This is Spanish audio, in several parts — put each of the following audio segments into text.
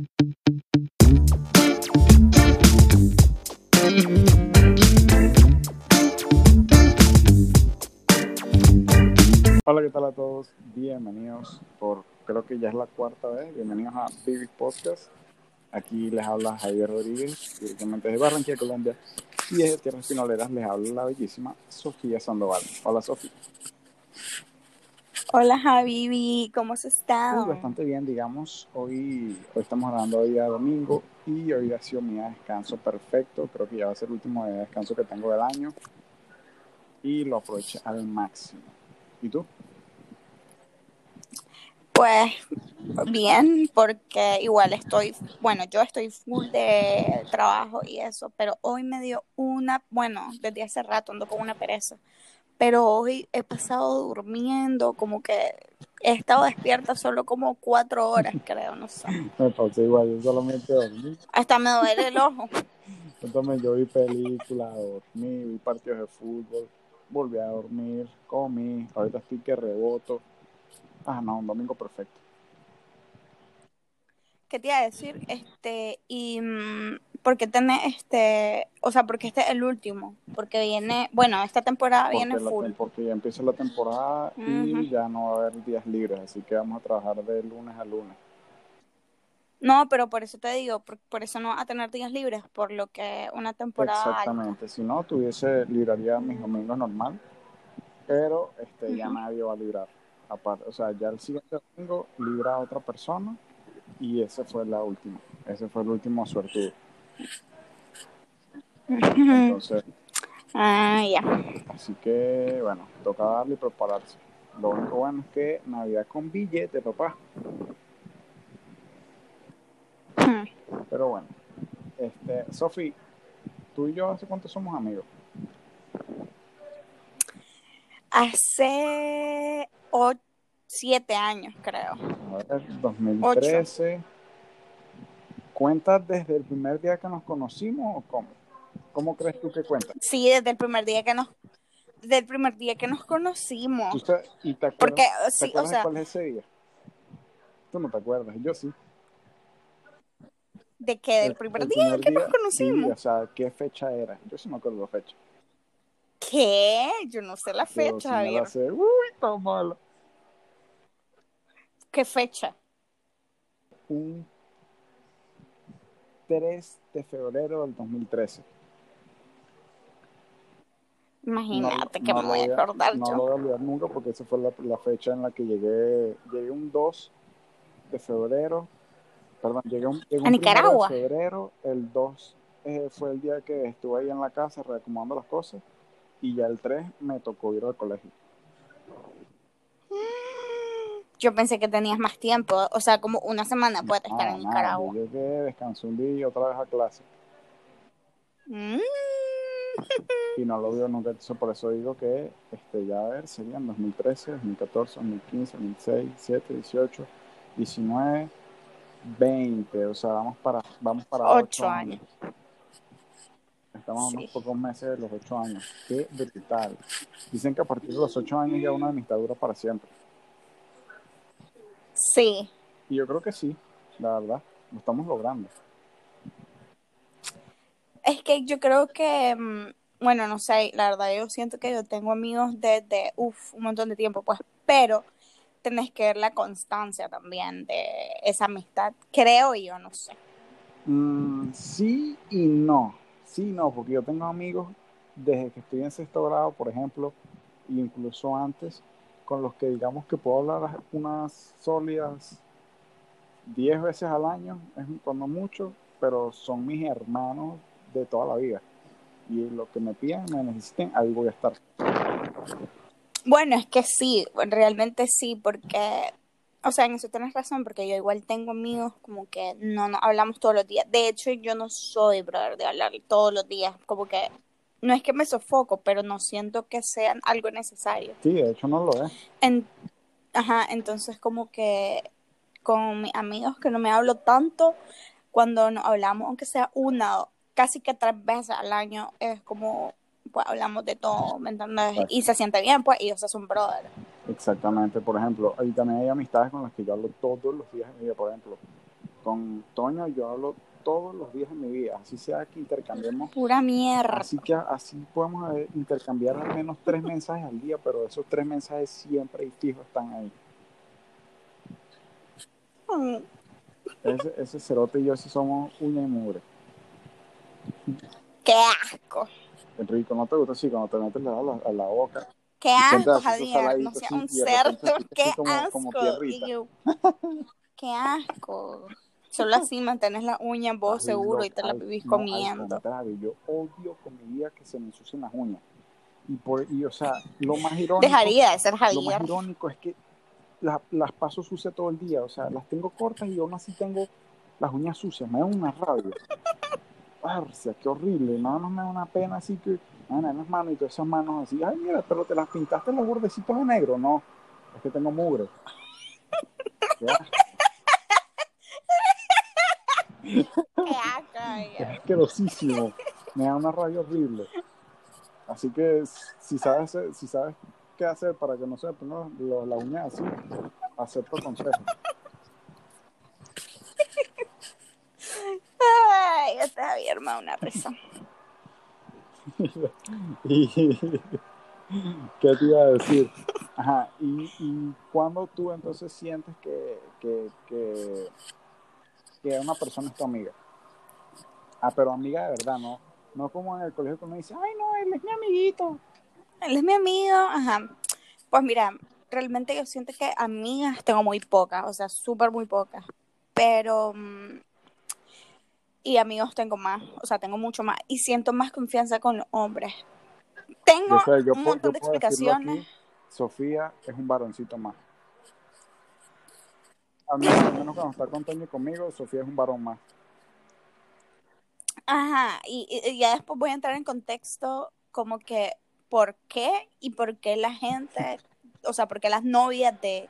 Hola, ¿qué tal a todos? Bienvenidos por, creo que ya es la cuarta vez, bienvenidos a Vivi Podcast. Aquí les habla Javier Rodríguez, directamente desde Barranquilla, Colombia. Y desde Tierras Pinoleras les habla la bellísima Sofía Sandoval. Hola, Sofía. Hola, Javi, ¿cómo has estado? Uy, bastante bien, digamos. Hoy, hoy estamos grabando hoy día domingo y hoy ha sido mi día de descanso perfecto. Creo que ya va a ser el último día de descanso que tengo del año. Y lo aproveché al máximo. ¿Y tú? Pues bien, porque igual estoy, bueno, yo estoy full de trabajo y eso, pero hoy me dio una, bueno, desde hace rato ando con una pereza, pero hoy he pasado durmiendo, como que he estado despierta solo como cuatro horas, creo, no sé. Me pasó igual, yo solamente dormí. Hasta me duele el ojo. También yo vi películas, dormí, vi partidos de fútbol, volví a dormir, comí, ahorita estoy que reboto. Ah, no, un domingo perfecto. ¿Qué te iba a decir? Este, y mm, ¿por qué tenés este, o sea, porque este es el último? Porque viene, bueno, esta temporada Porque, viene full. porque ya empieza la temporada y ya no va a haber días libres, así que vamos a trabajar de lunes a lunes. No, pero por eso te digo, por, por eso no vas a tener días libres, por lo que una temporada alta. Exactamente, si no, tuviese, libraría mis domingos normal, pero este, ya nadie va a librar. Aparte, o sea, ya el siguiente domingo libra a otra persona y ese fue la última, ese fue el último suertudo. Entonces, Ah, ya. así que bueno, toca darle y prepararse. Lo único bueno es que Navidad con billete, papá. Pero bueno, este, Sofi, tú y yo hace cuánto somos amigos. Hace o- siete años, creo. A ver, 2013. ¿Cuentas desde el primer día que nos conocimos o cómo? ¿Cómo crees tú que cuentas? Sí, desde el primer día que nos, desde el primer día que nos conocimos. ¿Tú sa- ¿Y te acuerdas, Porque, ¿te sí, o sea, cuál es ese día? Tú no te acuerdas, yo sí. de que del El- primer el día que nos Sí, conocimos. o sea, ¿qué fecha era? Yo sí me acuerdo la fecha. ¿Qué? Yo no sé la sí fecha, Javier. Uy, está malo. ¿Qué fecha? Un 3 de febrero del 2013. Imagínate que no me voy a acordar No yo. lo voy a olvidar nunca porque esa fue la, la fecha en la que llegué. Llegué un 2 de febrero. Perdón, llegué un, llegué un ¿A primero Nicaragua? de febrero. El 2 eh, fue el día que estuve ahí en la casa reacomodando las cosas. Y ya el 3 me tocó ir al colegio. Yo pensé que tenías más tiempo, o sea, como una semana puedes estar Ah, en Nicaragua. yo llegué, descansé un día y otra vez a clase. Mm. Y no lo vio nunca. Entonces, por eso digo que este, ya a ver, serían 2013, 2014, 2015, 2016, 17, 18, 19, 20. O sea, vamos para, vamos para Ocho 8 años. Estamos a unos Sí. pocos meses de los 8 años. Qué brutal. Dicen que a partir de los 8 años ya una amistad dura para siempre. Sí, Y yo creo que sí, la verdad. Lo estamos logrando. es que yo creo que, mm, bueno, no sé, la verdad yo siento que yo tengo amigos desde, uff, un montón de tiempo, pues, pero tenés que ver la constancia también de esa amistad, creo yo, no sé. Mm, sí y no. Sí y no, porque yo tengo amigos desde que estoy en sexto grado, por ejemplo, e incluso antes, con los que digamos que puedo hablar unas sólidas 10 veces al año, es cuando mucho, pero son mis hermanos de toda la vida. Y lo que me pidan, me necesiten, ahí voy a estar. Bueno, es que sí, realmente sí, porque, o sea, en eso tienes razón, porque yo igual tengo amigos como que no nos hablamos todos los días. De hecho, yo no soy, brother, de hablar todos los días, como que no es que me sofoco, pero no siento que sean algo necesario. Sí, de hecho no lo es. En- ajá, entonces como que con mis amigos que no me hablo tanto, cuando nos hablamos, aunque sea una, o casi que tres veces al año, es como, pues hablamos de todo, ¿me entiendes? Exacto. Y se siente bien, pues, y ellos son brothers. Exactamente, por ejemplo, y también hay amistades con las que yo hablo todos los días de mi vida, por ejemplo, Con Toño yo hablo todos los días de mi vida, así sea que intercambiemos. Pura mierda. Así que así podemos eh, intercambiar al menos tres mensajes al día, pero esos tres mensajes siempre y fijos están ahí. Mm, Ese, ese cerote y yo sí somos uña y mugre. Qué asco. Enrico, ¿no te gusta así cuando te metes la, la, a la boca? Qué asco, Javier. No sea un cerdo. Qué como- como asco. Qué asco. Solo así mantienes la uña vos Ay, seguro y te la al- vivís no, al comiendo. contrario, yo odio con mi vida que se me ensucien las uñas. Y, por, y o sea, lo más irónico, Dejaría de ser lo más irónico es que la- las paso sucias todo el día. O sea, las tengo cortas y aún así tengo las uñas sucias. Me da una rabia. Arcia, qué horrible. Nada más me da una pena así que, nada, las manos y todas esas manos así. Ay, mira, pero te las pintaste los bordecitos de negro. No, es que tengo mugre. Asco, Qué asco, es asquerosísimo. Me da una rabia horrible. Así que si sabes, si sabes qué hacer para que no se pongan los- las uñas así, acepto el consejo. Ay, este Javier me una risa. y ¿Qué te iba a decir? Ajá, y, y cuando tú entonces sientes que, que, que, que una persona es tu amiga. Ah, pero amiga de verdad, ¿no? No como en el colegio que uno dice, ay, no, él es mi amiguito. Él es mi amigo, ajá. Pues mira, realmente yo siento que amigas tengo muy pocas, o sea, súper muy pocas. Pero, mm, y amigos tengo más, o sea, tengo mucho más. Y siento más confianza con los hombres. Tengo Yo sé, yo un puedo- montón yo de aquí, explicaciones. Sofía es un varoncito más. Al menos, al menos cuando está con Toño y conmigo, Sofía es un varón más. Ajá, y, y- ya después voy a entrar en contexto como que por qué y por qué la gente, o sea, por qué las novias de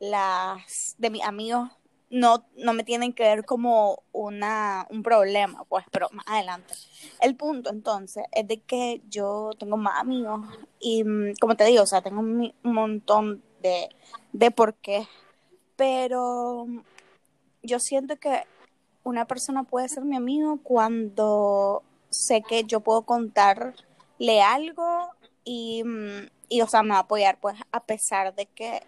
las de mis amigos no, no me tienen que ver como una, un problema, pues, pero más adelante. El punto entonces es de que yo tengo más amigos y mm, como te digo, o sea, tengo un montón de, de por qué, pero mm, yo siento que una persona puede ser mi amigo cuando sé que yo puedo contarle algo y, mm, y, o sea, me va a apoyar, pues, a pesar de que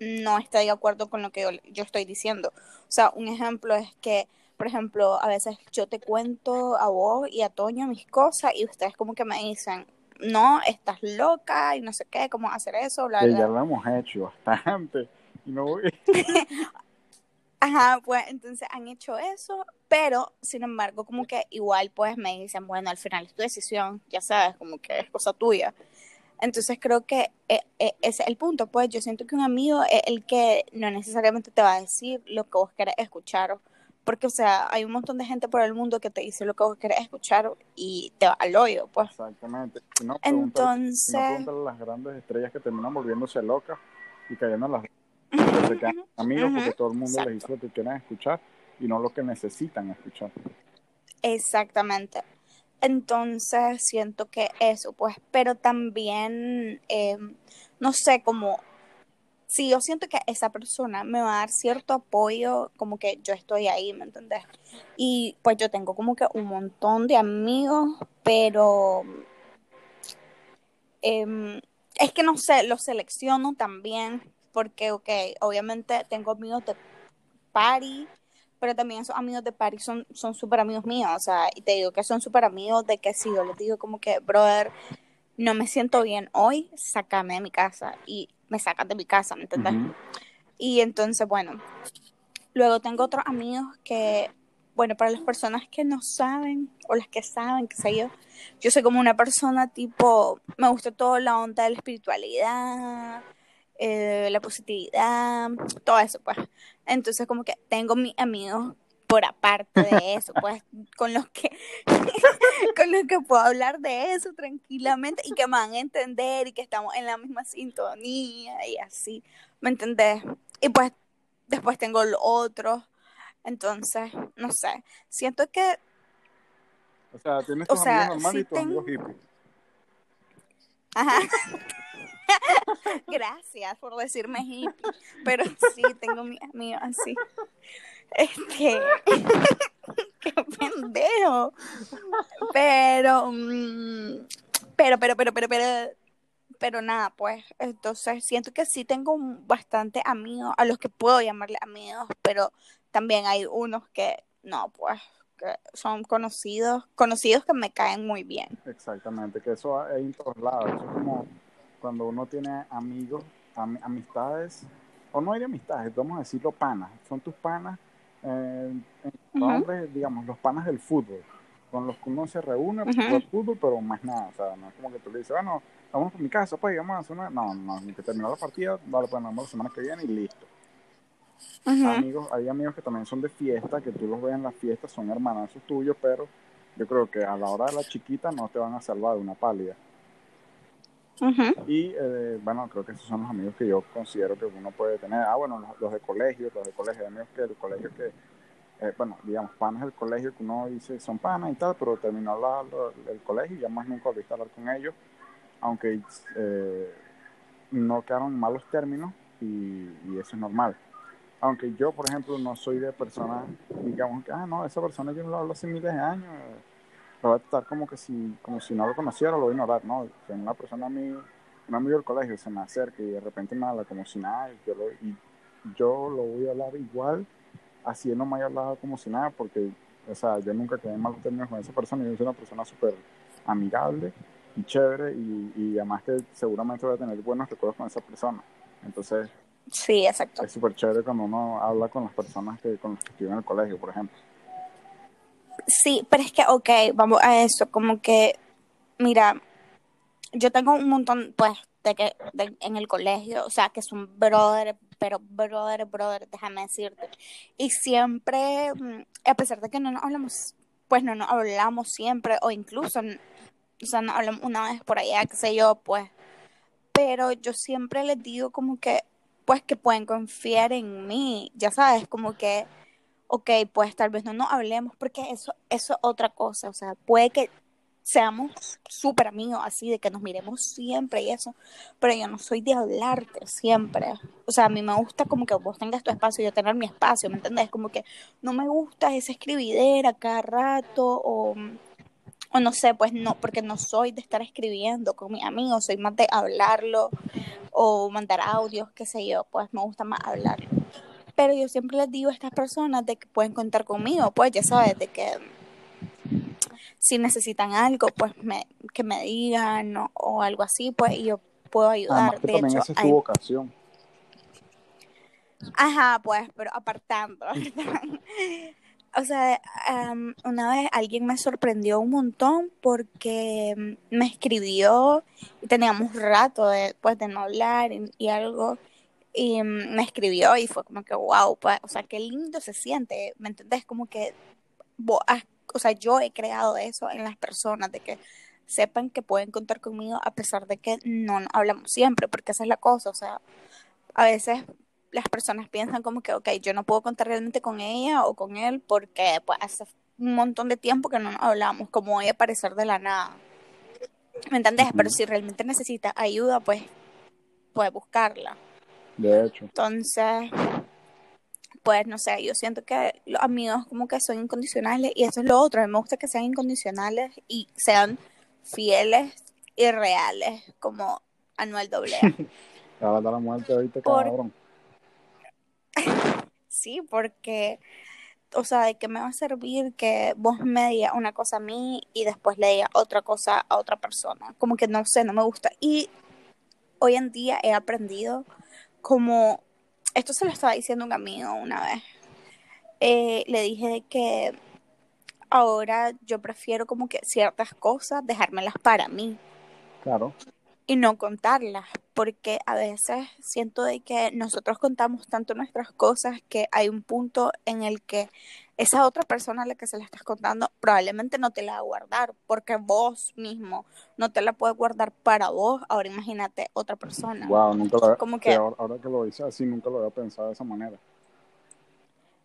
no esté de acuerdo con lo que yo, yo estoy diciendo. O sea, un ejemplo es que, por ejemplo, a veces yo te cuento a vos y a Toño mis cosas y ustedes como que me dicen, no, estás loca y no sé qué, cómo hacer eso, bla, Que ya lo hemos hecho bastante. No voy- Ajá, pues entonces han hecho eso, pero sin embargo, como que igual pues me dicen, bueno, al final es tu decisión, ya sabes, como que es cosa tuya. Entonces creo que eh, eh, ese es el punto, pues yo siento que un amigo es el que no necesariamente te va a decir lo que vos querés escuchar, porque o sea, hay un montón de gente por el mundo que te dice lo que vos querés escuchar y te va al hoyo, pues. Exactamente. Si no, si Entonces, a las grandes estrellas que terminan volviéndose locas y cayendo en las que amigos porque todo el mundo les dice lo que quieren escuchar y no lo que necesitan escuchar. Exactamente. Entonces siento que eso, pues, pero también, eh, no sé, como si yo siento que esa persona me va a dar cierto apoyo, como que yo estoy ahí, ¿me entendés? Y pues yo tengo como que un montón de amigos, pero em, es que no sé, los selecciono también, porque, ok, obviamente tengo amigos de party, pero también esos amigos de party son son súper amigos míos, o sea, y te digo que son súper amigos de que si yo les digo como que, brother, no me siento bien hoy, sácame de mi casa, y me sacan de mi casa, ¿me entiendes? Y entonces, bueno, luego tengo otros amigos que, bueno, para las personas que no saben, o las que saben, qué sé yo, yo soy como una persona tipo, me gusta toda la onda de la espiritualidad, eh, la positividad, todo eso, pues. Entonces, como que tengo mis amigos por aparte de eso, pues, con los que, con los que puedo hablar de eso tranquilamente y que me van a entender y que estamos en la misma sintonía y así, ¿me entendés? Y pues, después tengo los otros, entonces, no sé, siento que O sea, tienes O tus sea, amigos normales sí y tus amigos hippies. Ajá. Gracias por decirme hippie, pero sí, tengo mis amigos así. Este. qué pendejo. Pero, mm, pero, pero, pero, pero, pero, pero nada, pues, entonces siento que sí tengo bastante amigos, a los que puedo llamarle amigos, pero también hay unos que no, pues, que son conocidos, conocidos que me caen muy bien. Exactamente, que eso hay en todos lados, eso es como cuando uno tiene amigos, amistades, o no hay amistades, vamos a decirlo panas, son tus panas, eh, digamos, los panas del fútbol, con los que uno se reúne por fútbol, pero más nada, o sea, no es como que tú le dices, bueno, vamos por mi casa, pues, vamos a hacer una, no, no, ni que terminó la partida, vale, pues, vamos la semana que viene y listo. Amigos, hay amigos que también son de fiesta, que tú los ves en la fiesta, son hermanos tuyos, pero yo creo que a la hora de la chiquita no te van a salvar de una pálida. Y eh, bueno, creo que esos son los amigos que yo considero que uno puede tener. Ah, bueno, los, de colegio, los de colegio, amigos que el colegio que, eh, bueno, digamos, panas del colegio que uno dice son panas y tal, pero terminó la, el colegio y ya más nunca volviste a hablar con ellos, aunque eh, no quedaron malos términos y, eso es normal. Aunque yo, por ejemplo, no soy de persona, digamos que, ah, no, esa persona yo no la hablo hace miles de años lo voy a tratar como que si, como si no lo conociera, lo voy a ignorar, ¿no? Si una persona, amigo, un amigo del colegio se me acerca y de repente me habla como si nada, y yo lo, y yo lo voy a hablar igual, así él no me haya hablado como si nada, porque, o sea, yo nunca quedé en malos términos con esa persona, yo soy una persona súper amigable y chévere, y, y además que seguramente voy a tener buenos recuerdos con esa persona. Entonces, sí, exacto. Es súper chévere cuando uno habla con las personas que, con las que estuve en el colegio, por ejemplo. Sí, pero es que, ok, vamos a eso, como que, mira, yo tengo un montón, pues, de que en el colegio, o sea, que son brother, pero brother, brother, déjame decirte. Y siempre, mm, a pesar de que no nos hablamos, pues no nos hablamos siempre, o incluso, o sea, nos hablamos una vez por allá, qué sé yo, pues. Pero yo siempre les digo como que, pues que pueden confiar en mí, ya sabes, como que ok, pues tal vez no nos hablemos, porque eso, eso es otra cosa, o sea, puede que seamos súper amigos así, de que nos miremos siempre y eso, pero yo no soy de hablarte siempre. O sea, a mí me gusta como que vos tengas tu espacio y yo tener mi espacio, ¿me entendés? Como que no me gusta esa escribidera cada rato o, o no sé, pues no, porque no soy de estar escribiendo con mis amigos, soy más de hablarlo o mandar audios, qué sé yo, pues me gusta más hablarlo. Pero yo siempre les digo a estas personas de que pueden contar conmigo, pues ya sabes, de que si necesitan algo, pues me, que me digan o, algo así, pues yo puedo ayudar. de también esa es tu vocación. Ajá, pues, pero apartando. o sea, una vez alguien me sorprendió un montón porque me escribió y teníamos rato de, pues, de no hablar y algo y me escribió y fue como que, wow, o sea, qué lindo se siente, ¿me entendés? Como que, o sea, yo he creado eso en las personas, de que sepan que pueden contar conmigo a pesar de que no hablamos siempre, porque esa es la cosa, o sea, a veces las personas piensan como que, ok, yo no puedo contar realmente con ella o con él porque pues hace un montón de tiempo que no nos hablamos, como voy a aparecer de la nada. ¿Me entendés? Pero si realmente necesita ayuda, pues puede buscarla. De hecho. Entonces, pues no sé, yo siento que los amigos como que son incondicionales y eso es lo otro, me gusta que sean incondicionales y sean fieles y reales, como Anuel Doble. la la muerte ahorita, cabrón. sí, porque, o sea, ¿de qué me va a servir que vos me digas una cosa a mí y después le digas otra cosa a otra persona? Como que no sé, no me gusta. Y hoy en día he aprendido como, esto se lo estaba diciendo un amigo una vez, eh, le dije que ahora yo prefiero como que ciertas cosas dejármelas para mí. Claro. Y no contarlas, porque a veces siento de que nosotros contamos tanto nuestras cosas que hay un punto en el que esa otra persona a la que se la estás contando probablemente no te la va a guardar porque vos mismo no te la puedes guardar para vos. Ahora imagínate otra persona. Wow, nunca lo Como que, ahora, que lo dices así, nunca lo había pensado de esa manera.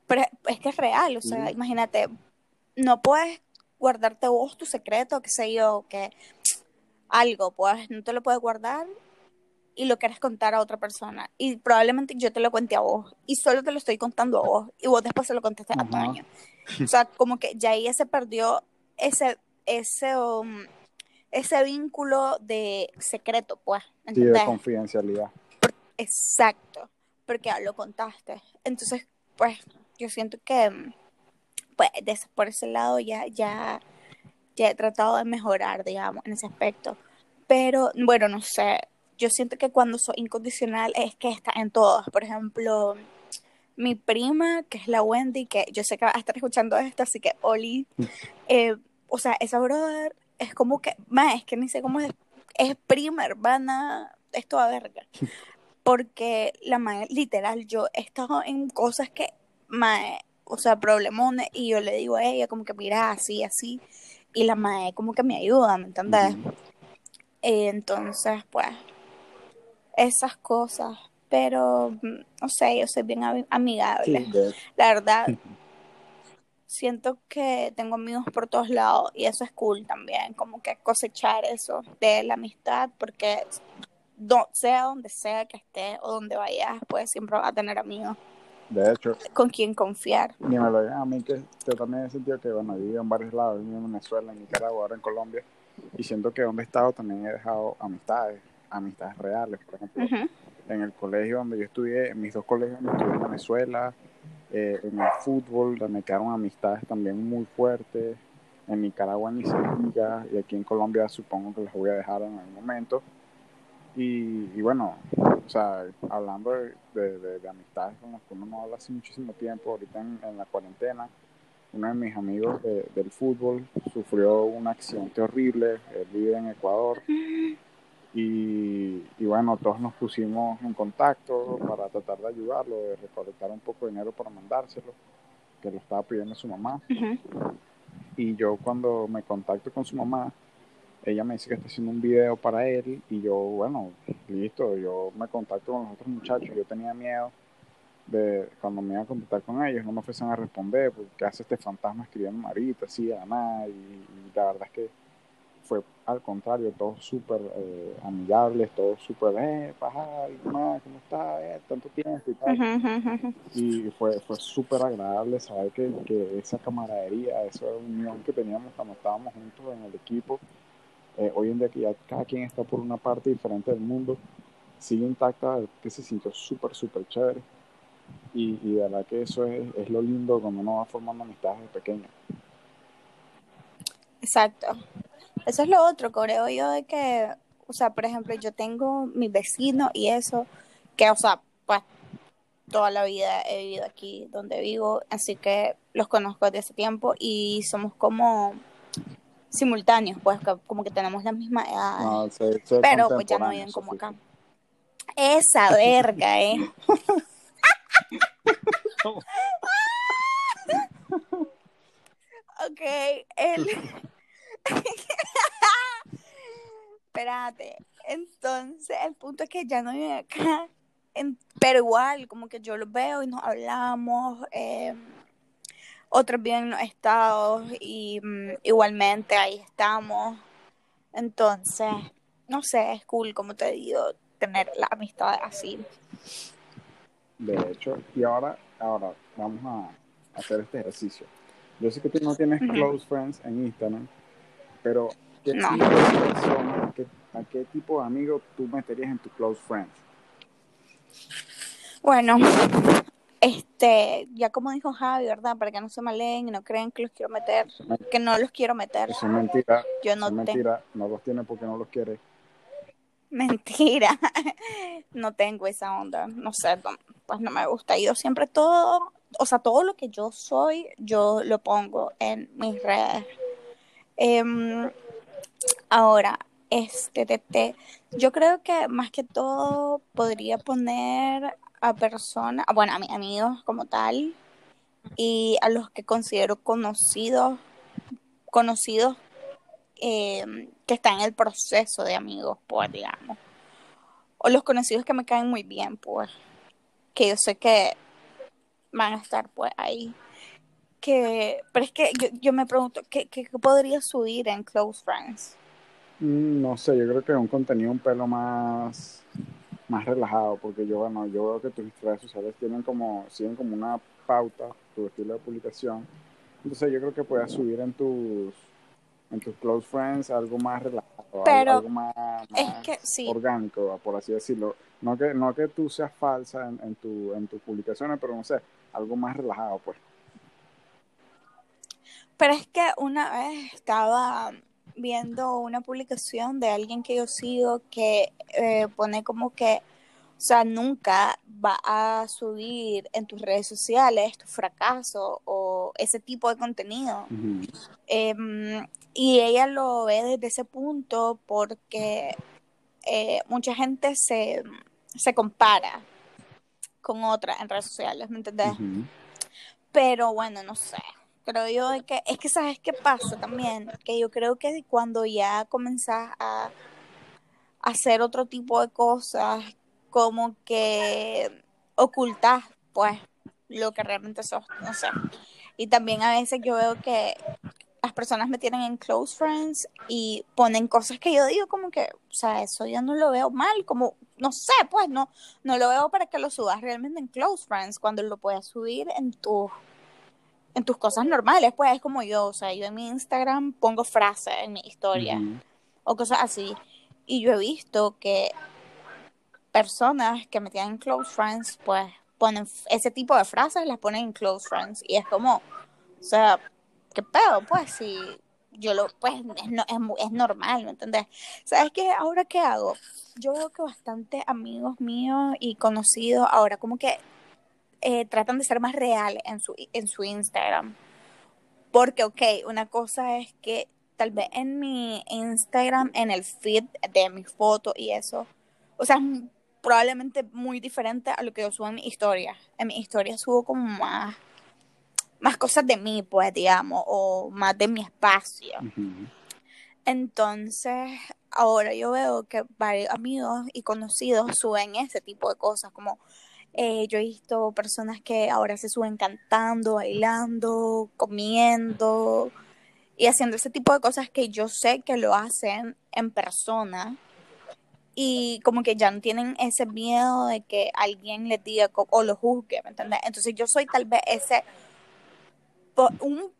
Pero es que es real, o sea, imagínate, no puedes guardarte vos tu secreto, qué sé yo, que algo, pues no te lo puedes guardar y lo quieres contar a otra persona y probablemente yo te lo cuente a vos y solo te lo estoy contando a vos y vos después se lo contaste a Toño. O sea, como que ya ahí se perdió ese, ese, um, ese vínculo de secreto, pues. Sí, de confidencialidad. Exacto, porque ya lo contaste. Entonces, pues, yo siento que, pues, por ese lado ya, ya, ya he tratado de mejorar, digamos, en ese aspecto. Pero, bueno, no sé, yo siento que cuando soy incondicional es que está en todas. Por ejemplo, mi prima, que es la Wendy, que yo sé que va a estar escuchando esto, así que Oli, eh, o sea, esa brother es como que, más es que ni sé cómo es, es prima, hermana, es toda verga. Porque la madre, literal, yo he estado en cosas que, mae, o sea, problemones, y yo le digo a ella como que mira, así, así, y la madre como que me ayuda, ¿me entiendes? entonces, pues, esas cosas, pero, mm, no sé, yo soy bien amigable, la verdad. siento que tengo amigos por todos lados y eso es cool también, como que cosechar eso de la amistad, porque sea donde sea que esté o donde vayas, pues siempre vas a tener amigos. De hecho. Con quien confiar. Ni me lo digan a mí, que yo también he sentido que, bueno, he vivido en varios lados, he vivido en Venezuela, en Nicaragua, ahora en Colombia, y siento que donde he estado también he dejado amistades, amistades reales, por ejemplo. En el colegio donde yo estudié, en mis dos colegios donde estudié en Venezuela, eh, en el fútbol, donde quedaron amistades también muy fuertes, en Nicaragua ni se y aquí en Colombia supongo que las voy a dejar en algún momento. Y, bueno, o sea, hablando de, de, amistades con las que uno no habla hace muchísimo tiempo, ahorita en, la cuarentena, uno de mis amigos del fútbol sufrió un accidente horrible, él vive en Ecuador. Y, y, bueno, todos nos pusimos en contacto para tratar de ayudarlo, de recolectar un poco de dinero para mandárselo, que lo estaba pidiendo su mamá. Y yo cuando me contacto con su mamá, ella me dice que está haciendo un video para él y yo, bueno, listo, yo me contacto con los otros muchachos, yo tenía miedo de cuando me iba a contactar con ellos, no me ofrecen a responder, porque hace este fantasma escribiendo Marita, así, nada, y, la verdad es que fue al contrario, todos súper eh, amigables, todos súper, eh, paja, ¿cómo está? Eh, tanto tiempo y tal. Y fue, fue súper agradable saber que, que esa camaradería, esa unión que teníamos cuando estábamos juntos en el equipo, eh, hoy en día que ya cada quien está por una parte diferente del mundo, sigue intacta, que se sintió súper, súper chévere. Y, de verdad que eso es, es, lo lindo cuando uno va formando amistades de pequeño. Exacto. Eso es lo otro, creo yo, de que, o sea, por ejemplo, yo tengo mi vecino y eso, que, o sea, pues toda la vida he vivido aquí donde vivo, así que los conozco desde ese tiempo y somos como simultáneos, pues como que tenemos la misma edad. Ah, pero pues ya no viven como acá. Esa verga, eh. ok, el... Espérate. Entonces, el punto es que ya no viven acá. pero igual, como que yo los veo y nos hablamos. Eh, otros viven en los estados y mm, igualmente ahí estamos. Entonces, no sé, es cool, como te digo, tener la amistad así. De hecho, y ahora, ahora vamos a hacer este ejercicio. Yo sé que tú no tienes close friends en Instagram, pero ¿qué tipo de persona, ¿a qué tipo de amigo tú meterías en tu close friends? Bueno, este, ya como dijo Javi, ¿verdad? Para que no se maleen y no crean que los quiero meter, que no los quiero meter. Eso es mentira. Yo no es mentira, no los tiene porque no los quiere. Mentira, no tengo esa onda, no sé, pues no me gusta. Yo siempre todo, o sea, todo lo que yo soy, yo lo pongo en mis redes. Em, ahora, este, te, yo creo que más que todo podría poner a personas, bueno, a mis amigos como tal, y a los que considero conocidos, conocidos eh, que están en el proceso de amigos, pues, digamos. O los conocidos que me caen muy bien, pues, que yo sé que van a estar, pues, ahí. Que, pero es que yo, yo me pregunto, ¿qué, ¿qué, podría subir en Close Friends? Mm, no sé, yo creo que un contenido un pelo más más relajado, porque yo, bueno, yo veo que tus redes sociales tienen como, siguen como una pauta, tu estilo de publicación. Entonces yo creo que puedes subir en tus, en tus close friends algo más relajado, algo más, orgánico, por así decirlo. No que, no que tú seas falsa en, en, tu, en tus publicaciones, pero no sé, algo más relajado, pues. Pero es que una vez estaba viendo una publicación de alguien que yo sigo que eh, pone como que, o sea, nunca va a subir en tus redes sociales tu fracaso o ese tipo de contenido. Em, y ella lo ve desde ese punto porque eh, mucha gente se, se compara con otra en redes sociales, ¿me entendés? Pero bueno, no sé creo yo que es que sabes qué pasa también, que yo creo que cuando ya comenzás a hacer otro tipo de cosas, como que ocultas pues lo que realmente sos, no sé. Y también a veces yo veo que las personas me tienen en close friends y ponen cosas que yo digo como que, o sea, eso yo no lo veo mal, como, no sé, pues no, no lo veo para que lo subas realmente en close friends, cuando lo puedes subir en tu en tus cosas normales, pues es como yo, o sea, yo en mi Instagram pongo frases en mi historia o cosas así. Y yo he visto que personas que me tienen close friends, pues ponen ese tipo de frases, las ponen en close friends. Y es como, o sea, qué pedo, pues si yo lo, pues es, no, es, es normal, ¿me entiendes? ¿Sabes qué? Ahora qué hago? Yo veo que bastante amigos míos y conocidos ahora como que eh, tratan de ser más reales en su, en su Instagram. Porque, ok, una cosa es que tal vez en mi Instagram, en el feed de mi foto y eso, o sea, probablemente muy diferente a lo que yo subo en mi historia. En mi historia subo como más, más cosas de mí, pues, digamos, o más de mi espacio. Entonces, ahora yo veo que varios amigos y conocidos suben ese tipo de cosas, como eh, yo he visto personas que ahora se suben cantando, bailando, comiendo y haciendo ese tipo de cosas que yo sé que lo hacen en persona y como que ya no tienen ese miedo de que alguien les diga o lo juzgue, ¿me entiendes? Entonces yo soy tal vez ese,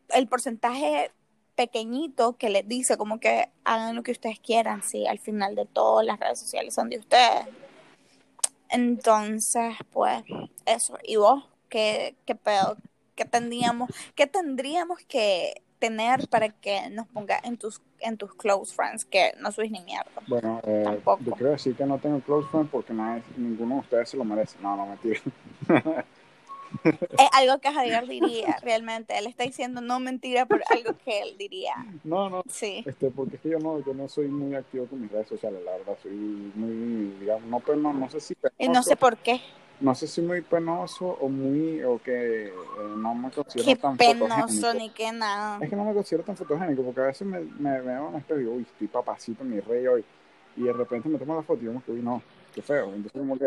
el porcentaje pequeñito que les dice como que hagan lo que ustedes quieran, sí, al final de todo las redes sociales son de ustedes. Entonces, pues, eso. ¿Y vos qué, qué pedo? ¿Qué tendríamos, qué tendríamos que tener para que nos ponga en tus en tus close friends que no sois ni mierda. Bueno, eh, yo creo decir que no tengo close friends porque nadie, ninguno de ustedes se lo merece. No, no, mentira. Es algo que Javier diría, realmente. Él está diciendo no mentira, pero algo que él diría. No, no. Sí. Este, porque es que yo no, yo no soy muy activo con mis redes sociales, la verdad. Soy muy, digamos, no, pero no, sé si penoso. Y no sé por qué. No sé si muy penoso o muy, o que eh, no me considero qué tan penoso ni que nada. Es que no me considero tan fotogénico porque a veces me, me veo en este espejo y digo, uy, estoy papacito en mi rey hoy. Y de repente me tomo la foto y digo, uy, no, feo.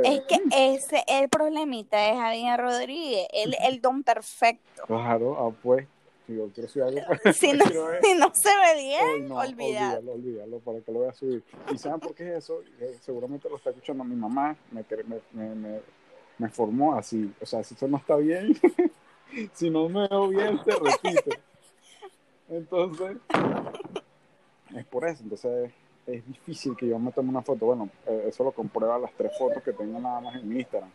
Es que ese es el problemita de Javier Rodríguez, el, el don perfecto. Claro, ah, pues. Si, yo quiero algo, pues, si, no, si no se ve bien, no, olvídalo. Olvídalo, para que lo voy a subir. ¿Y saben por qué es eso? Eh, seguramente lo está escuchando mi mamá, me, me, me, me formó así. O sea, si eso no está bien, si no me veo bien, se repite. Entonces, es por eso. Entonces, es difícil que yo me tome una foto. Bueno, eh, eso lo comprueba las tres fotos que tengo nada más en mi Instagram.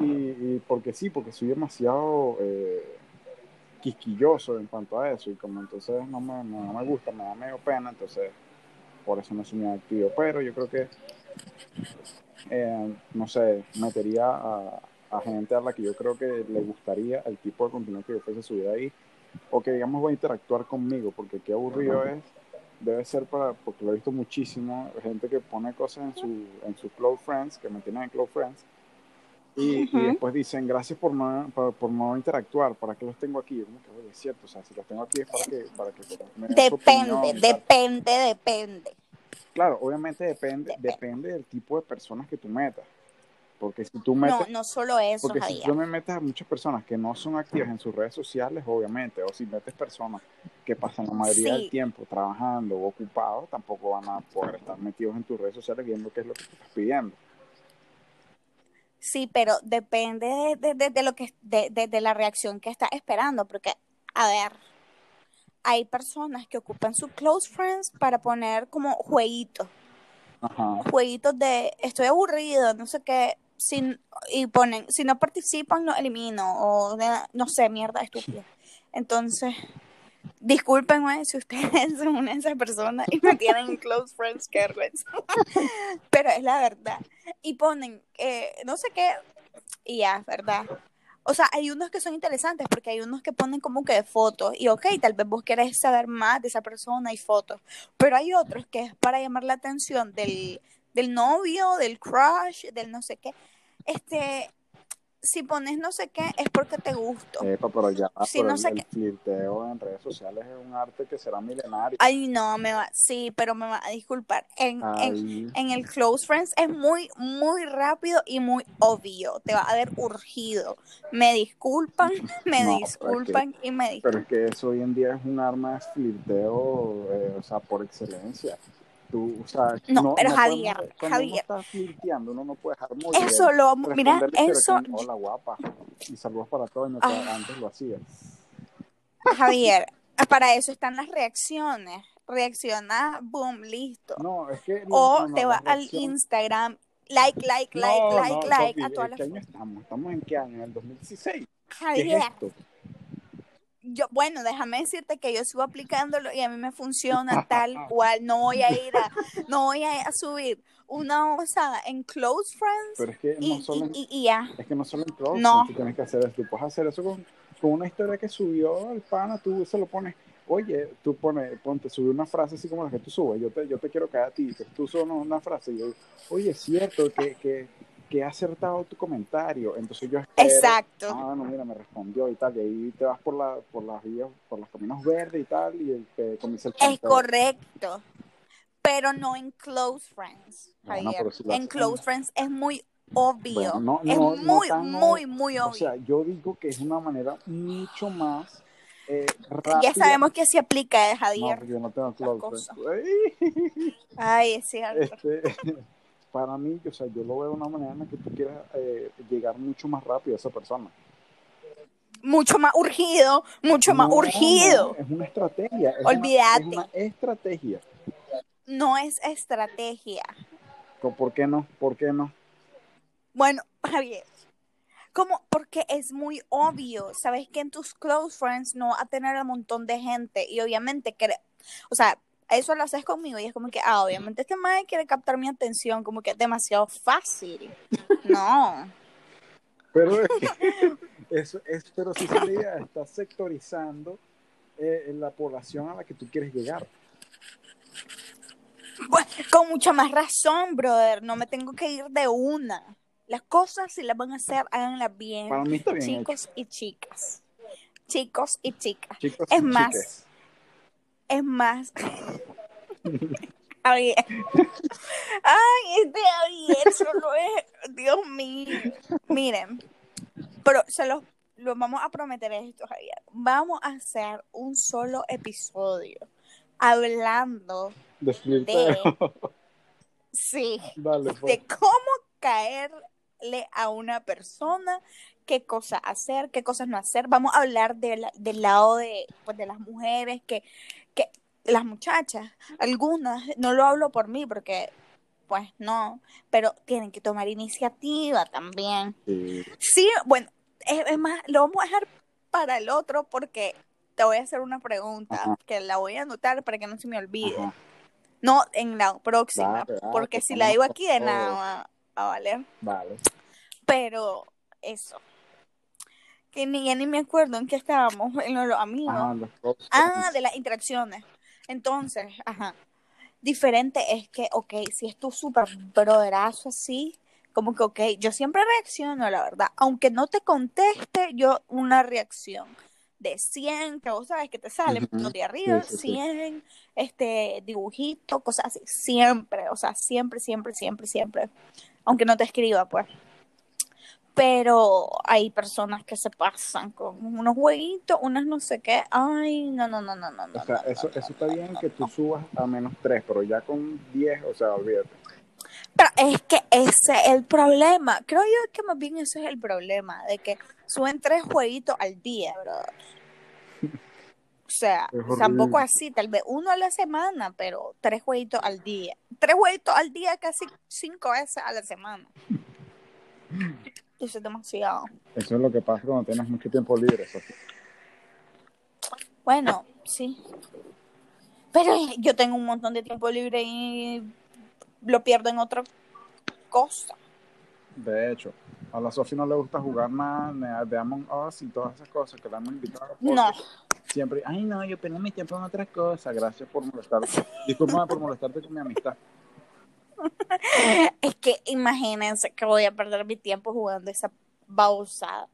y, porque sí, porque soy demasiado eh, quisquilloso en cuanto a eso y como entonces no me, no, me gusta, me da medio pena, entonces por eso no soy muy activo. Pero yo creo que, eh, no sé, metería a, a, gente a la que yo creo que le gustaría el tipo de contenido que yo fuese subir ahí o que digamos va a interactuar conmigo, porque qué aburrido es debe ser para, porque lo he visto muchísimo, gente que pone cosas en su, en sus close friends, que me tienen en close friends, y, después dicen, gracias por no, por, no interactuar, ¿para qué los tengo aquí? Como que, es cierto, o sea, si los tengo aquí es para que, para que me Depende, depende, depende. Claro, obviamente depende, depende, del tipo de personas que tú metas. Porque si tú metes, no, no solo eso, porque Javier. si tú me metes a muchas personas que no son activas en sus redes sociales, obviamente, o si metes personas que pasan la mayoría Sí. del tiempo trabajando o ocupados, tampoco van a poder estar metidos en tus redes sociales viendo qué es lo que tú estás pidiendo. Sí, pero depende de, de- lo que de, de- de la reacción que estás esperando, porque a ver, hay personas que ocupan su close friends para poner como jueguitos, Ajá. jueguitos de estoy aburrido, no sé qué, sin, y ponen, si no participan lo elimino o de- no sé, mierda estúpida. Entonces, discúlpenme si ustedes son una de esas personas y me tienen en close friends, vergüenza. Pero es la verdad. Y ponen, eh, no sé qué, y ya, ¿verdad? O sea, hay unos que son interesantes porque hay unos que ponen como que fotos y ok, tal vez vos querés saber más de esa persona y fotos, pero hay otros que es para llamar la atención del, del novio, del crush, del no sé qué. Este, si pones no sé qué es porque te gusto. Epa, pero ya, pero no el, sé el qué. flirteo en redes sociales es un arte que será milenario. Ay, no, me va, sí, pero me va a disculpar. En, en, en el Close Friends es muy, muy rápido y muy obvio. Te va a ver urgido. Me disculpan, me No, pero es disculpan y me disculpan. pero es que eso hoy en día es un arma de flirteo, eh, o sea, por excelencia. Tú, o sea, No, pero podemos- Javier, uno Javier. está flirteando, uno no puede dejar muy Eso lo, mira, eso, con, hola guapa, y saludos para todos, Ah. antes lo hacías. Javier, para eso están las reacciones. Reacciona, boom, listo. No, es que... O te vas al Instagram, like, like, like, like, like, a todas ¿en qué las año estamos? ¿Estamos en qué año? ¿En el 2016? ¿Qué Javier, es esto? Yo, bueno, déjame decirte que yo sigo aplicándolo y a mí me funciona tal cual. No voy a ir a, no voy a, a subir una osada en Close Friends Pero es que y, no solo en y, ya. Es que no solo en Close No. Friends tú tienes que hacer eso. Tú puedes hacer eso con, con una historia que subió el pana, tú se lo pones. Oye, tú pones, ponte, sube una frase así como la que tú subes. Yo te, yo te quiero caer a ti. Tú subes una frase y yo, oye, es cierto que, que, que ha acertado tu comentario. Entonces yo espero. Exacto. Ah, no, mira, me respondió y tal. Y ahí te vas por, la, por las vías, por los caminos verdes y tal. Y que comienza el Es chanteo. correcto. Pero no en Close Friends, Javier. si en Close Friends es muy obvio. Bueno, no, es no, no muy, tan muy, muy obvio. O sea, yo digo que es una manera mucho más eh, ya sabemos que se aplica, eh, No, Javier. porque yo no tengo close friends. Ay, es cierto. Este, para mí, o sea, yo lo veo de una manera en la que tú quieras eh, llegar mucho más rápido a esa persona. Mucho más urgido, mucho más urgido. no, es una estrategia. Es una- Olvídate. es una estrategia. No es estrategia. ¿Por qué no? ¿Por qué no? Bueno, Javier, ¿cómo? Porque es muy obvio. Sabes que en tus close friends no va a tener un montón de gente y obviamente que, o sea, eso lo haces conmigo y es como que, ah, obviamente este man quiere captar mi atención, como que es demasiado fácil. No. Pero eso es, pero si esa idea está sectorizando eh, la población a la que tú quieres llegar. Pues, con mucha más razón, brother. No me tengo que ir de una. Las cosas, si las van a hacer, háganlas bien. Para mí está bien Chicos y chicas. Chicos y chicas. Chicos es y más. Es más. Javier. Ay, este Javier solo es. Dios mío. Miren. Pero se los, los vamos a prometer esto, Javier. Vamos a hacer un solo episodio hablando, De flirteo. sí, Dale, pues. de cómo caerle a una persona, qué cosas hacer, qué cosas no hacer. Vamos a hablar de la- del lado de, pues, de las mujeres, que, que las muchachas, algunas, no lo hablo por mí porque, pues no, pero tienen que tomar iniciativa también. Sí. Sí, bueno, es, es más, lo vamos a dejar para el otro porque te voy a hacer una pregunta Ajá. que la voy a anotar para que no se me olvide. Ajá. No en la próxima, porque que si la digo aquí de nada va a valer. Vale. Pero eso. Que ni, ya ni me acuerdo en qué estábamos, en lo de los amigos. Ajá, los Ah, de las interacciones. Entonces, ajá. Diferente es que, ok, si es tu súper broderazo así, como que, ok, yo siempre reacciono, la verdad. Aunque no te conteste, yo una reacción de 100, que vos sabes que te salen los de arriba, Sí, sí, sí. 100, este, dibujito, cosas así. Siempre, o sea, siempre, siempre, siempre, siempre. Aunque no te escriba, pues. Pero hay personas que se pasan con unos jueguitos, unas no sé qué. Ay, no, no, no, no, no. O sea, no, eso, no, eso está bien que tú subas a menos 3, pero ya con 10, o sea, olvídate. Pero es que ese es el problema. Creo yo que más bien ese es el problema, de que suben tres jueguitos al día, bro. O sea, tampoco así, tal vez uno a la semana, pero tres jueguitos al día. Tres jueguitos al día casi cinco veces a la semana. Eso es demasiado. Eso es lo que pasa cuando tienes mucho tiempo libre, Sofía. Bueno, sí. Pero yo tengo un montón de tiempo libre y lo pierdo en otra cosa. De hecho, a la Sofía no le gusta jugar nada ni de Among Us y todas esas cosas que la hemos invitado a No. Siempre, ay no, yo perdí mi tiempo en otras cosas, gracias por molestarte. Disculpa por molestarte con mi amistad. es que imagínense que voy a perder mi tiempo jugando esa babosada.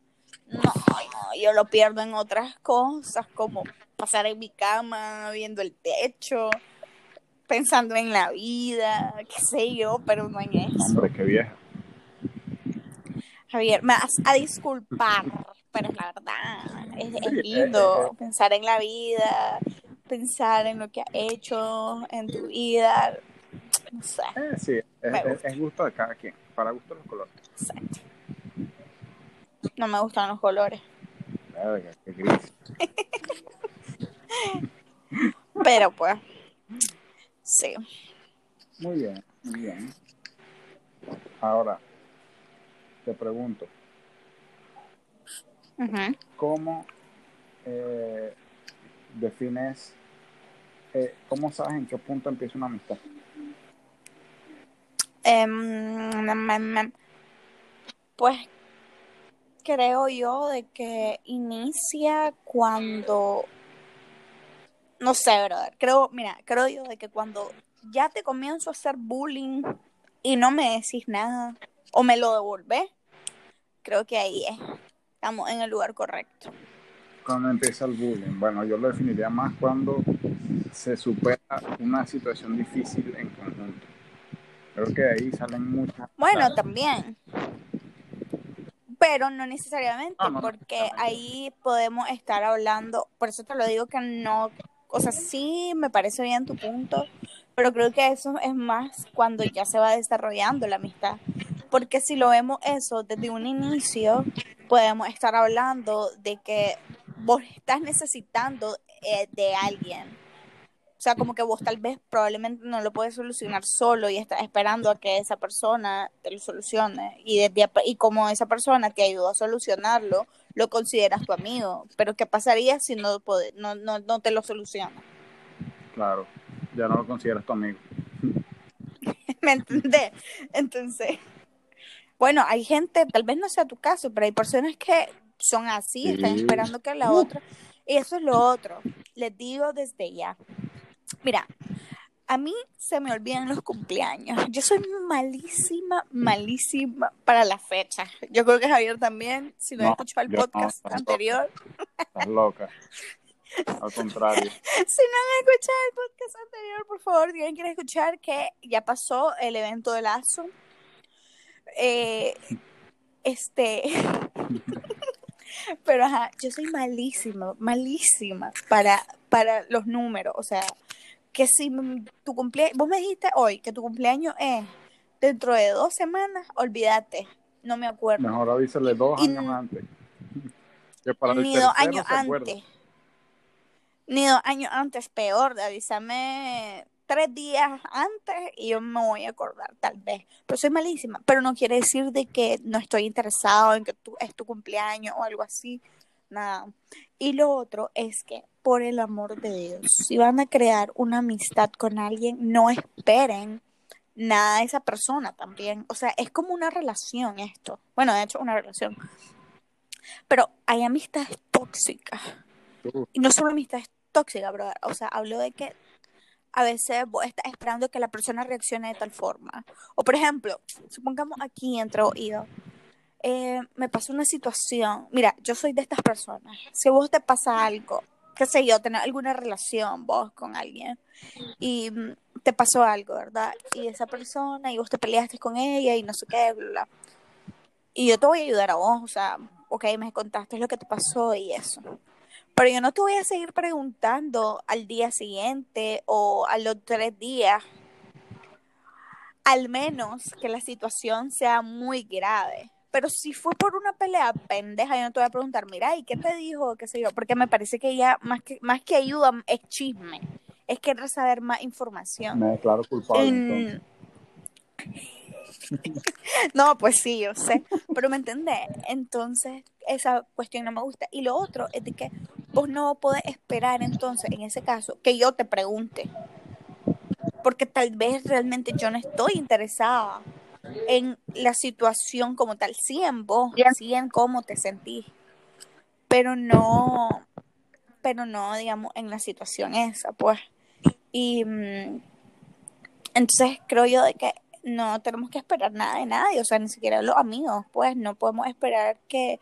No, no, yo lo pierdo en otras cosas, como pasar en mi cama, viendo el techo, pensando en la vida, qué sé yo, pero no en eso. Hombre, qué vieja. Javier, me vas a disculpar, pero es la verdad. Es, eh, lindo eh, eh. pensar en la vida, pensar en lo que has hecho en tu vida. No sé, Eh, sí, es, Me es- es gusto de cada quien, para gusto los colores. exacto. No me gustan los colores. Verga, qué gris. Pero pues, sí. Muy bien, muy bien. Ahora, te pregunto, Ujú. ¿cómo eh, defines, eh, cómo sabes en qué punto empieza una amistad? Mm, pues creo yo de que inicia cuando, no sé, brother, creo, mira, creo yo de que cuando ya te comienzo a hacer bullying y no me decís nada o me lo devolvés, creo que ahí es, estamos en el lugar correcto. Cuando empieza el bullying? Bueno, yo lo definiría más cuando se supera una situación difícil en conjunto. Creo que ahí salen muchas... Bueno, también. Pero no necesariamente, No, no porque ahí podemos estar hablando, por eso te lo digo que no, o sea, sí me parece bien tu punto, pero creo que eso es más cuando ya se va desarrollando la amistad. Porque si lo vemos eso desde un inicio, podemos estar hablando de que vos estás necesitando eh, de alguien. O sea, como que vos tal vez probablemente no lo puedes solucionar solo y estás esperando a que esa persona te lo solucione. Y, desde, y como esa persona te ayudó a solucionarlo, lo consideras tu amigo. Pero ¿qué pasaría si no, pode- no, no, no te lo soluciona? Claro, ya no lo consideras tu amigo. ¿Me entendés? Entonces, bueno, hay gente, tal vez no sea tu caso, pero hay personas que son así, están esperando que la otra. Y eso es lo otro. Les digo desde ya. Mira, a mí se me olvidan los cumpleaños. Yo soy malísima, malísima para las fechas. Yo creo que Javier también, si no, No, escuchó el no, podcast anterior, Estás loca. Al contrario. si no han escuchado el podcast anterior, por favor, tienen que escuchar que ya pasó el evento de Lazo. Eh, este. Pero ajá, yo soy malísima, malísima para, para los números. O sea, que si tu cumpleaños, vos me dijiste hoy que tu cumpleaños es dentro de dos semanas, olvídate, no me acuerdo. Mejor avísale dos Y- años antes. Que para el Ni dos años se acuerda. antes. Ni dos años antes, peor. Avísame tres días antes y yo me voy a acordar, tal vez. Pero soy malísima. Pero no quiere decir de que no estoy interesado en que tú, es tu cumpleaños o algo así. Nada. Y lo otro es que, por el amor de Dios, si van a crear una amistad con alguien, no esperen nada de esa persona también. O sea, es como una relación esto. Bueno, de hecho, una relación. Pero hay amistades tóxicas. Y no solo amistades tóxicas, brother. O sea, hablo de que a veces vos estás esperando que la persona reaccione de tal forma. O por ejemplo, supongamos aquí entre yo, eh, me pasó una situación. Mira, yo soy de estas personas. Si vos te pasa algo, qué sé yo, tener alguna relación vos con alguien y mm, te pasó algo, ¿verdad? Y esa persona y vos te peleaste con ella y no sé qué, bla, bla. y yo te voy a ayudar a vos, o sea, ok, me contaste lo que te pasó y eso. Pero yo no te voy a seguir preguntando al día siguiente o a los tres días, al menos que la situación sea muy grave. Pero si fue por una pelea pendeja, yo no te voy a preguntar, mira, ¿y qué te dijo? ¿Qué sé yo? Porque me parece que ya, más que, más que ayuda, es chisme. Es querer saber más información. Me declaro culpable. no, pues sí, yo sé. Pero me entendés. Entonces, esa cuestión no me gusta. Y lo otro es de que vos no podés esperar entonces, en ese caso, que yo te pregunte. Porque tal vez realmente yo no estoy interesada en la situación como tal, sí en vos, sí en cómo te sentís, pero no, pero no, digamos, en la situación esa, pues. Y mm, entonces creo yo de que no tenemos que esperar nada de nadie, o sea, ni siquiera los amigos, pues no podemos esperar que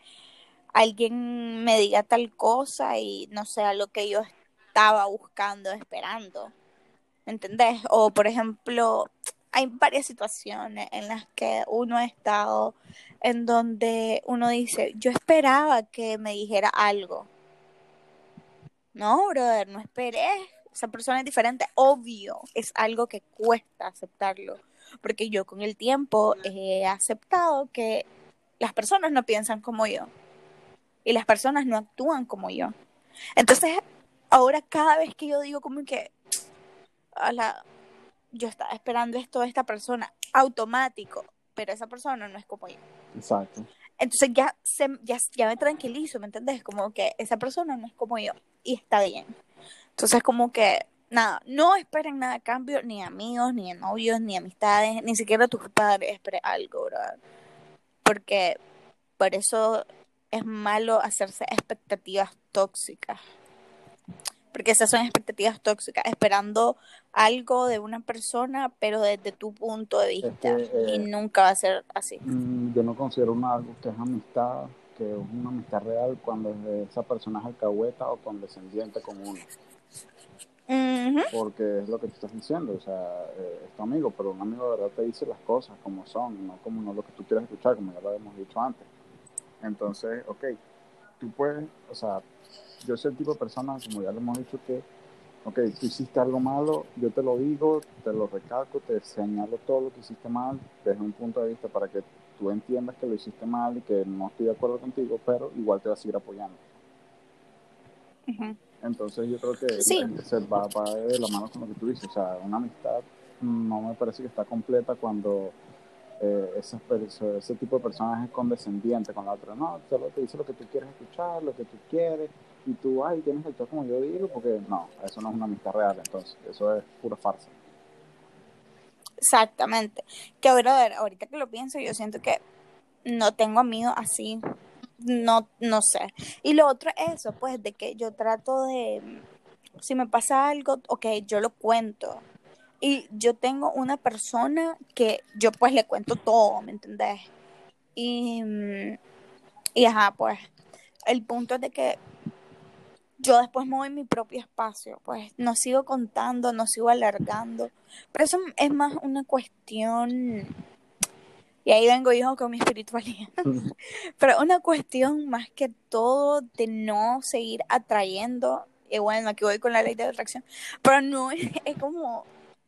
alguien me diga tal cosa y no sea lo que yo estaba buscando, esperando. ¿Entendés? O por ejemplo, hay varias situaciones en las que uno ha estado en donde uno dice, yo esperaba que me dijera algo. No, brother, no esperé. Esa persona es diferente. Obvio, es algo que cuesta aceptarlo. Porque yo con el tiempo he aceptado que las personas no piensan como yo. Y las personas no actúan como yo. Entonces, ahora cada vez que yo digo como que, a la, yo estaba esperando esto de esta persona, automático, pero esa persona no es como yo. Exacto. Entonces ya, se, ya, ya me tranquilizo, ¿me entendés? Como que esa persona no es como yo y está bien. Entonces como que, nada, no esperen nada a cambio, ni amigos, ni novios, ni amistades, ni siquiera tus padres esperen algo, ¿verdad? Porque por eso es malo hacerse expectativas tóxicas porque esas son expectativas tóxicas, esperando algo de una persona, pero desde tu punto de vista, y eh, nunca va a ser así. Mm, yo no considero una, que es amistad, que es una amistad real cuando esa persona es alcahueta o condescendiente con uno. Porque es lo que tú estás diciendo, o sea, eh, es tu amigo, pero un amigo de verdad te dice las cosas como son, no como no lo que tú quieres escuchar, como ya lo hemos dicho antes. Entonces, ok, tú puedes, o sea, yo soy el tipo de persona, como ya lo hemos dicho, que, ok, tú hiciste algo malo, yo te lo digo, te lo recalco, te señalo todo lo que hiciste mal desde un punto de vista para que tú entiendas que lo hiciste mal y que no estoy de acuerdo contigo, pero igual te va a seguir apoyando. Entonces yo creo que se va, va, de la mano con lo que tú dices, o sea, una amistad no me parece que está completa cuando eh, ese, ese tipo de personas es condescendiente con la otra. No, solo te dice lo que tú quieres escuchar, lo que tú quieres, y tú, ay, tienes que actuar como yo digo, porque no, eso no es una amistad real, entonces, eso es pura farsa. Exactamente. Que ahora, ahorita que lo pienso, yo siento que no tengo amigos así, no, no sé. Y lo otro es eso, pues, de que yo trato de, si me pasa algo, ok, yo lo cuento. Y yo tengo una persona que yo pues le cuento todo, ¿me entendés? Y, y ajá, pues, el punto es de que yo después me voy mi propio espacio, pues no sigo contando, no sigo alargando, pero eso es más una cuestión, y ahí vengo yo con mi espiritualidad, pero una cuestión más que todo de no seguir atrayendo, y bueno, aquí voy con la ley de atracción, pero no es, como,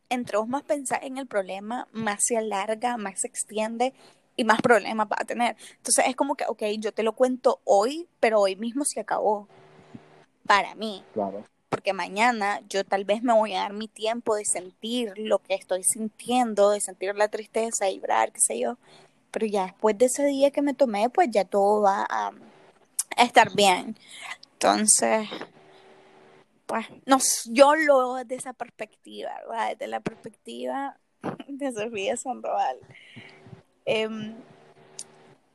entre vos más pensar en el problema, más se alarga, más se extiende y más problemas va a tener. Entonces es como que, ok, yo te lo cuento hoy, pero hoy mismo se acabó para mí. Claro. Porque mañana yo tal vez me voy a dar mi tiempo de sentir lo que estoy sintiendo, de sentir la tristeza, vibrar, qué sé yo. Pero ya después de ese día que me tomé, pues ya todo va a, estar bien. Entonces, pues, no, yo lo veo desde esa perspectiva, ¿verdad? Desde la perspectiva de Sofía Sandoval. Eh,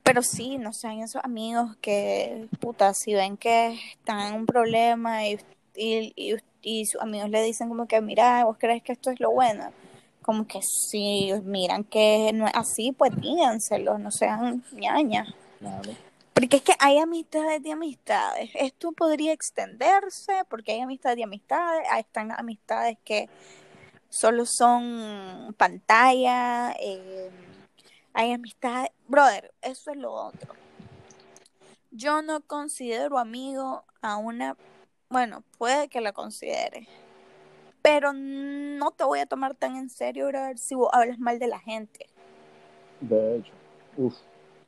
pero sí, no sean esos amigos que, puta, si ven que están en un problema y, y, sus amigos le dicen como que, mira, vos crees que esto es lo bueno. Como que si miran que no es así, pues díganselo, no sean ñañas. Porque es que hay amistades de amistades. Esto podría extenderse porque hay amistades de amistades. Ahí están amistades que solo son pantalla. Eh, hay amistades, brother, eso es lo otro. Yo no considero amigo a una, bueno, puede que la considere, pero no te voy a tomar tan en serio, brother, si vos hablas mal de la gente. De hecho, uff.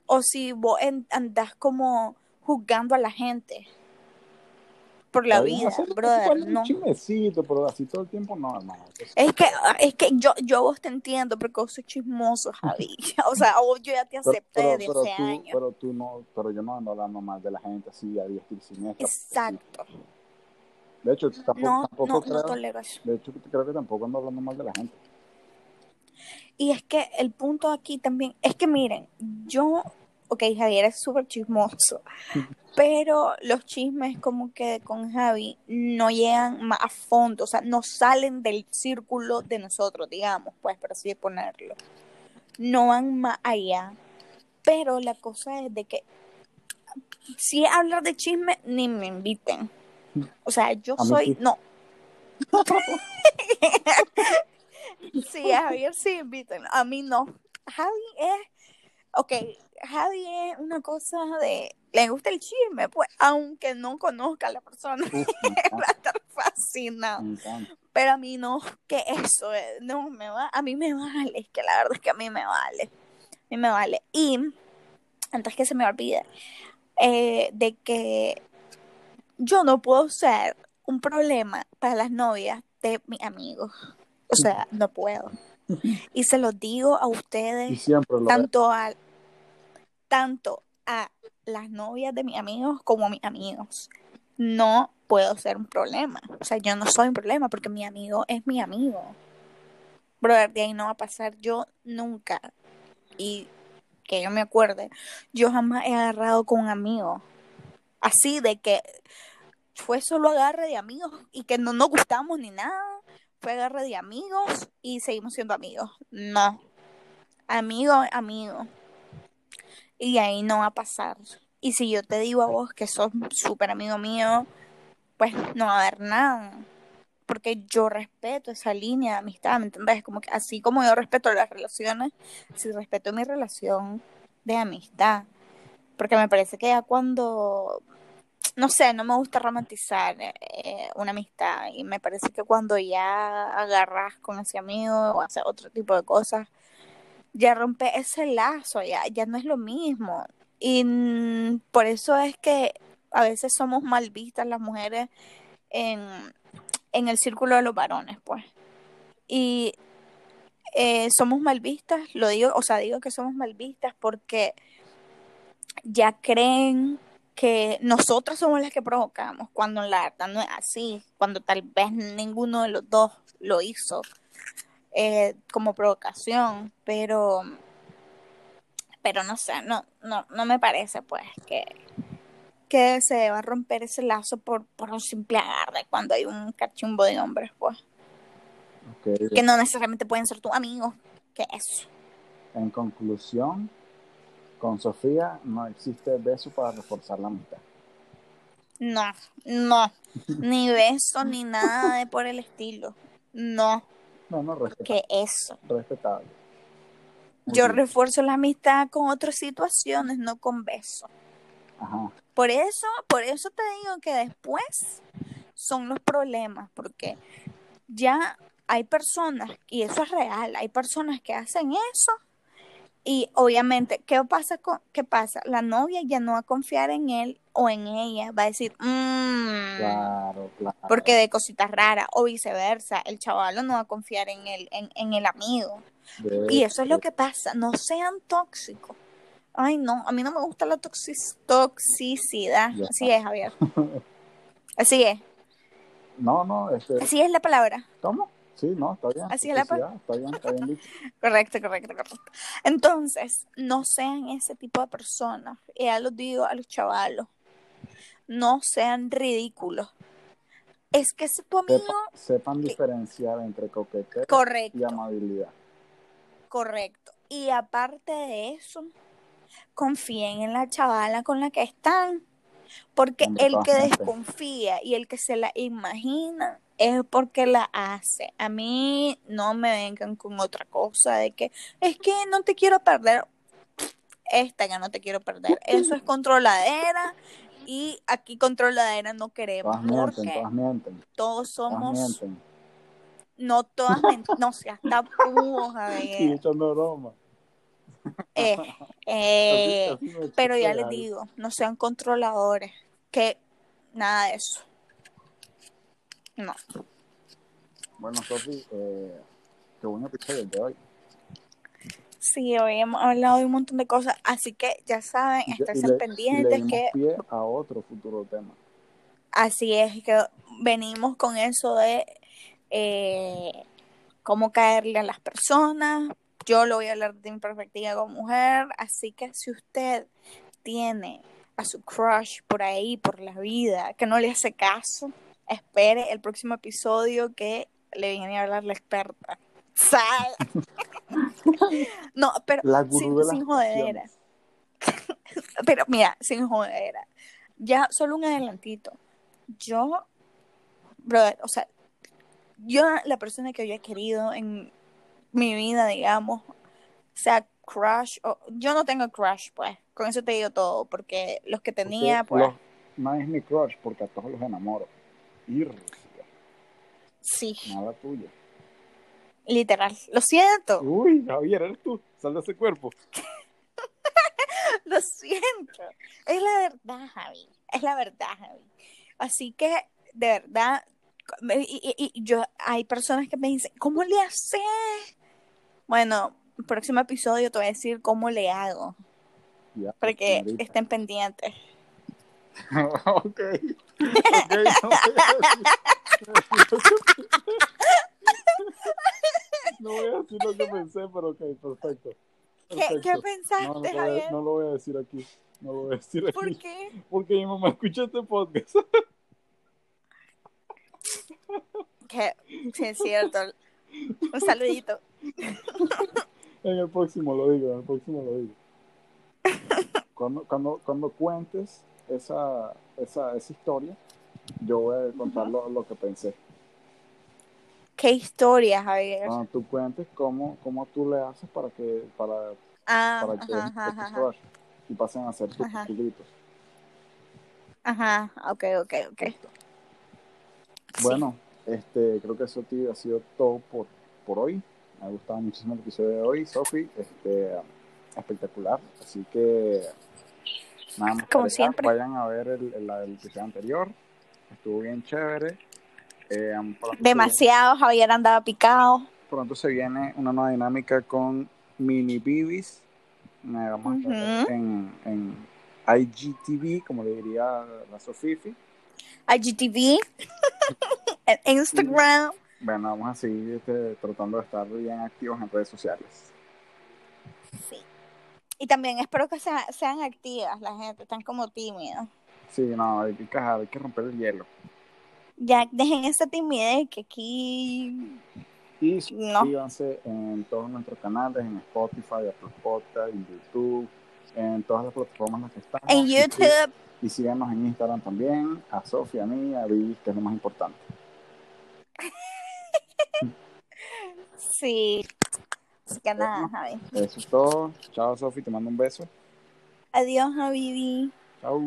O si vos andás como juzgando a la gente por la vida, brother, no. Un chismecito, pero así todo el tiempo no, hermano. Es que, es que yo, yo vos te entiendo, porque vos sos chismoso, Javi. o sea, yo ya te acepté de ese año. Pero tú no, pero yo no ando hablando mal de la gente así a diestra y siniestra. Exacto. De hecho, tampoco, no, tampoco no, creo, no de hecho, creo que tampoco ando hablando mal de la gente. Y es que el punto aquí también, es que miren, yo, ok, Javier es súper chismoso, pero los chismes como que con Javi no llegan más a fondo, o sea, no salen del círculo de nosotros, digamos, pues, por así ponerlo. No van más allá. Pero la cosa es de que si hablar de chisme, ni me inviten. O sea, yo soy, no. sí, a Javier sí inviten, a mí no. Javi es, ok, Javi es una cosa de, le gusta el chisme, pues, aunque no conozca a la persona, va a estar fascinado. Pero a mí no, que eso, eh, no me va, a mí me vale, es que la verdad es que a mí me vale, a mí me vale. Y, antes que se me olvide, eh, de que yo no puedo ser un problema para las novias de mis amigos. O sea, no puedo. Y se lo digo a ustedes, tanto a, tanto a las novias de mis amigos como a mis amigos. No puedo ser un problema. O sea, yo no soy un problema porque mi amigo es mi amigo. Brother, de ahí no va a pasar yo nunca. Y que yo me acuerde, yo jamás he agarrado con un amigo. Así de que fue solo agarre de amigos y que no nos gustamos ni nada. Fue de amigos y seguimos siendo amigos. No. Amigo, amigo. Y ahí no va a pasar. Y si yo te digo a vos que sos súper amigo mío, pues no va a haber nada. Porque yo respeto esa línea de amistad, ¿me entendés? Como que así como yo respeto las relaciones, sí respeto mi relación de amistad. Porque me parece que ya cuando no sé, no me gusta romantizar eh, una amistad y me parece que cuando ya agarras con ese amigo o haces otro tipo de cosas, ya rompe ese lazo, ya, ya no es lo mismo. Y por eso es que a veces somos mal vistas las mujeres en, en el círculo de los varones, pues. Y eh, somos mal vistas, lo digo, o sea, digo que somos mal vistas porque ya creen que nosotras somos las que provocamos, cuando la verdad no es así, cuando tal vez ninguno de los dos lo hizo eh, como provocación, pero pero no sé, no, no, no me parece pues que, que se deba romper ese lazo por, por un simple agarre cuando hay un cachumbo de hombres, pues. Que no necesariamente pueden ser tus amigos, que eso. En conclusión, con Sofía no existe beso para reforzar la amistad. No, no, ni beso ni nada de por el estilo. No. No, no, ¿Qué eso? Respetable. Yo refuerzo la amistad con otras situaciones, no con beso. Ajá. Por eso, por eso te digo que después son los problemas, porque ya hay personas, y eso es real, hay personas que hacen eso y obviamente, ¿qué pasa? Con, ¿Qué pasa? La novia ya no va a confiar en él o en ella, va a decir, mmm, claro, claro. porque de cositas raras, o viceversa, el chaval no va a confiar en el, en, el amigo. y eso es lo que pasa, no sean tóxicos. Ay, no, a mí no me gusta la toxicidad. Así es, Javier. Así es. No, no, este... Así es la palabra. ¿Cómo? Sí, no, está bien. Así es la Está bien, está bien dicho. correcto, correcto, correcto. Entonces, no sean ese tipo de personas. Y ya lo digo a los chavalos. No sean ridículos. Es que si tu amigo... sepan diferenciar entre coqueteo y amabilidad. Correcto. Y aparte de eso, confíen en la chavala con la que están. Porque el que desconfía y el que se la imagina es porque la hace. A mí no me vengan con otra cosa de que es que no te quiero perder. Esta que no te quiero perder. Eso es controladera y aquí controladera no queremos. Todas mienten, porque todas mienten. todos Todas somos, mienten. no todas, no seas tapujos, Y Javier. echando broma. Eh, eh, Así- así me pero ya les digo, no sean controladores, que nada de eso. No. Bueno, Sofi, eh, qué buen episodio el de hoy. Sí, hoy hemos hablado de un montón de cosas, así que ya saben, le, le pendientes que pie a otro futuro tema. así es que venimos con eso de eh, cómo caerle a las personas. Yo lo voy a hablar de mi perspectiva como mujer, así que si usted tiene a su crush por ahí, por la vida, que no le hace caso, espere el próximo episodio que le viene a hablar la experta. ¿Sabe? no, pero La sin, de sin jodedera. Pero mira, sin jodera. Ya, solo un adelantito. Yo, brother, o sea, yo, la persona que yo he querido en mi vida, digamos, sea crush, o, yo no tengo crush, pues, con eso te digo todo, porque los que tenía, Porque pues, los- no es mi crush, porque a todos los enamoro. Sí, nada tuyo. literal. Lo siento, Uy, Javier, eres tú. Sal de ese cuerpo. lo siento. Es la verdad, Javi. Es la verdad, Javi. Así que, de verdad, y, y- y yo, hay personas que me dicen, ¿cómo le haces? Bueno, el próximo episodio te voy a decir cómo le hago, Ya, para que estén pendientes. ok. Ok, no voy a decir- No voy a decir lo que pensé, pero ok, perfecto. ¿Qué, Perfecto. qué No, pensaste, no, lo voy a- Javier? no lo voy a decir aquí. No lo voy a decir aquí. ¿Por qué? Porque mi mamá escucha este podcast. Que, sí, es cierto. Un saludito. En el próximo lo digo, en el próximo lo digo. Cuando, cuando, cuando cuentes esa, esa, esa historia, yo voy a contar lo, lo que pensé. ¿Qué historia, Javier? Cuando tú cuentes cómo, cómo tú le haces para que, para, Ah, para que ajá, ajá, ajá. y pasen a ser tus, tus gritos. Ajá, ok, ok, ok. Sí. Bueno, este, creo que eso tío, ha sido todo por, por hoy. Me ha gustado muchísimo el episodio de hoy, Sofi. Este, espectacular. Así que nada más. Como siempre. Vayan a ver el, el, el episodio anterior. Estuvo bien chévere. Eh, se Demasiado, Javier andaba picado. pronto se viene una nueva dinámica con Mini Bibis. Vamos a estar Ujú. en, en IGTV, como le diría la Sofifi. IGTV, en Instagram. Bueno, vamos a seguir este, tratando de estar bien activos en redes sociales. Y también espero que sea- sean activas la gente, están como tímidos. Sí, no, hay que, hay que romper el hielo. Ya dejen esa timidez que aquí Y No. suscríbanse en todos nuestros canales, en Spotify, Apple Podcast, en YouTube, en todas las plataformas en las que estamos. en Y YouTube. Y, síganos en Instagram también, a Sofía, a mí, a Vivi, que es lo más importante. Sí. Así que nada, Javi. Eso es todo. Chao, Sofi, te mando un beso. Adiós, Javi. Chao.